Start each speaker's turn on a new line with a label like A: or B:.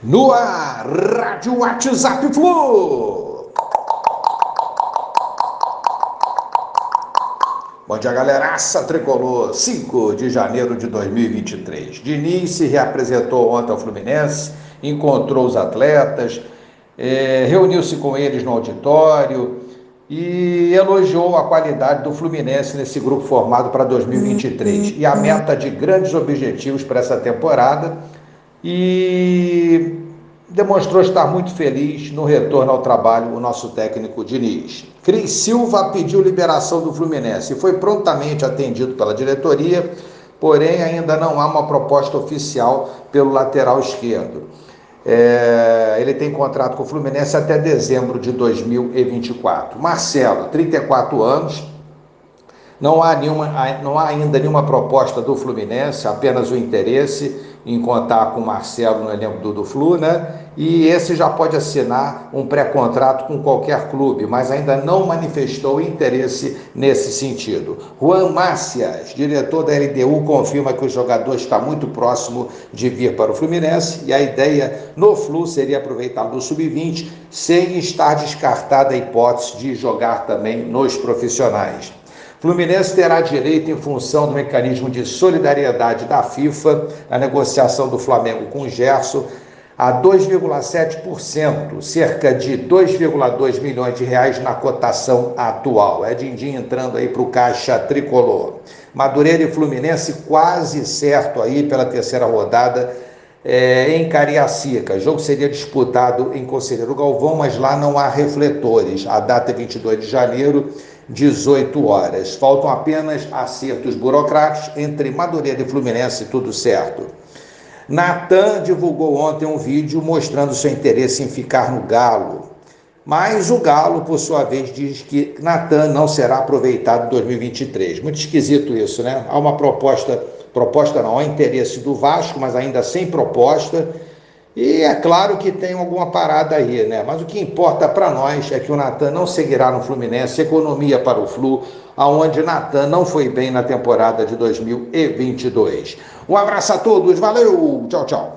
A: No ar, Rádio WhatsApp Flu. Bom dia, galeraça tricolor. 5 de janeiro de 2023. Diniz se reapresentou ontem ao Fluminense, encontrou os atletas, é, reuniu-se com eles no auditório e elogiou a qualidade do Fluminense nesse grupo formado para 2023 e a meta de grandes objetivos para essa temporada e demonstrou estar muito feliz no retorno ao trabalho o nosso técnico Diniz. Cris Silva pediu liberação do Fluminense e foi prontamente atendido pela diretoria, porém ainda não há uma proposta oficial pelo lateral esquerdo. É, ele tem contrato com o Fluminense até dezembro de 2024. Marcelo, 34 anos, não há, nenhuma, não há ainda nenhuma proposta do Fluminense, apenas o interesse em contar com o Marcelo no elenco do, do Flu, né? E esse já pode assinar um pré-contrato com qualquer clube, mas ainda não manifestou interesse nesse sentido. Juan Mácias, diretor da LDU, confirma que o jogador está muito próximo de vir para o Fluminense e a ideia no Flu seria aproveitar do sub-20 sem estar descartada a hipótese de jogar também nos profissionais. Fluminense terá direito, em função do mecanismo de solidariedade da FIFA, na negociação do Flamengo com o Gerson, a 2,7%, cerca de 2,2 milhões de reais na cotação atual. É Dindim entrando aí para o caixa tricolor. Madureira e Fluminense quase certo aí pela terceira rodada é, em Cariacica. O jogo seria disputado em Conselheiro Galvão, mas lá não há refletores. A data é 22 de janeiro 18 horas. Faltam apenas acertos burocráticos entre Madureira e Fluminense, tudo certo. Natan divulgou ontem um vídeo mostrando seu interesse em ficar no Galo. Mas o Galo, por sua vez, diz que Natan não será aproveitado em 2023. Muito esquisito isso, né? Há uma proposta, proposta não, há interesse do Vasco, mas ainda sem proposta e é claro que tem alguma parada aí, né? Mas o que importa para nós é que o Natan não seguirá no Fluminense, economia para o Flu, aonde Natan não foi bem na temporada de 2022. Um abraço a todos, valeu, tchau, tchau.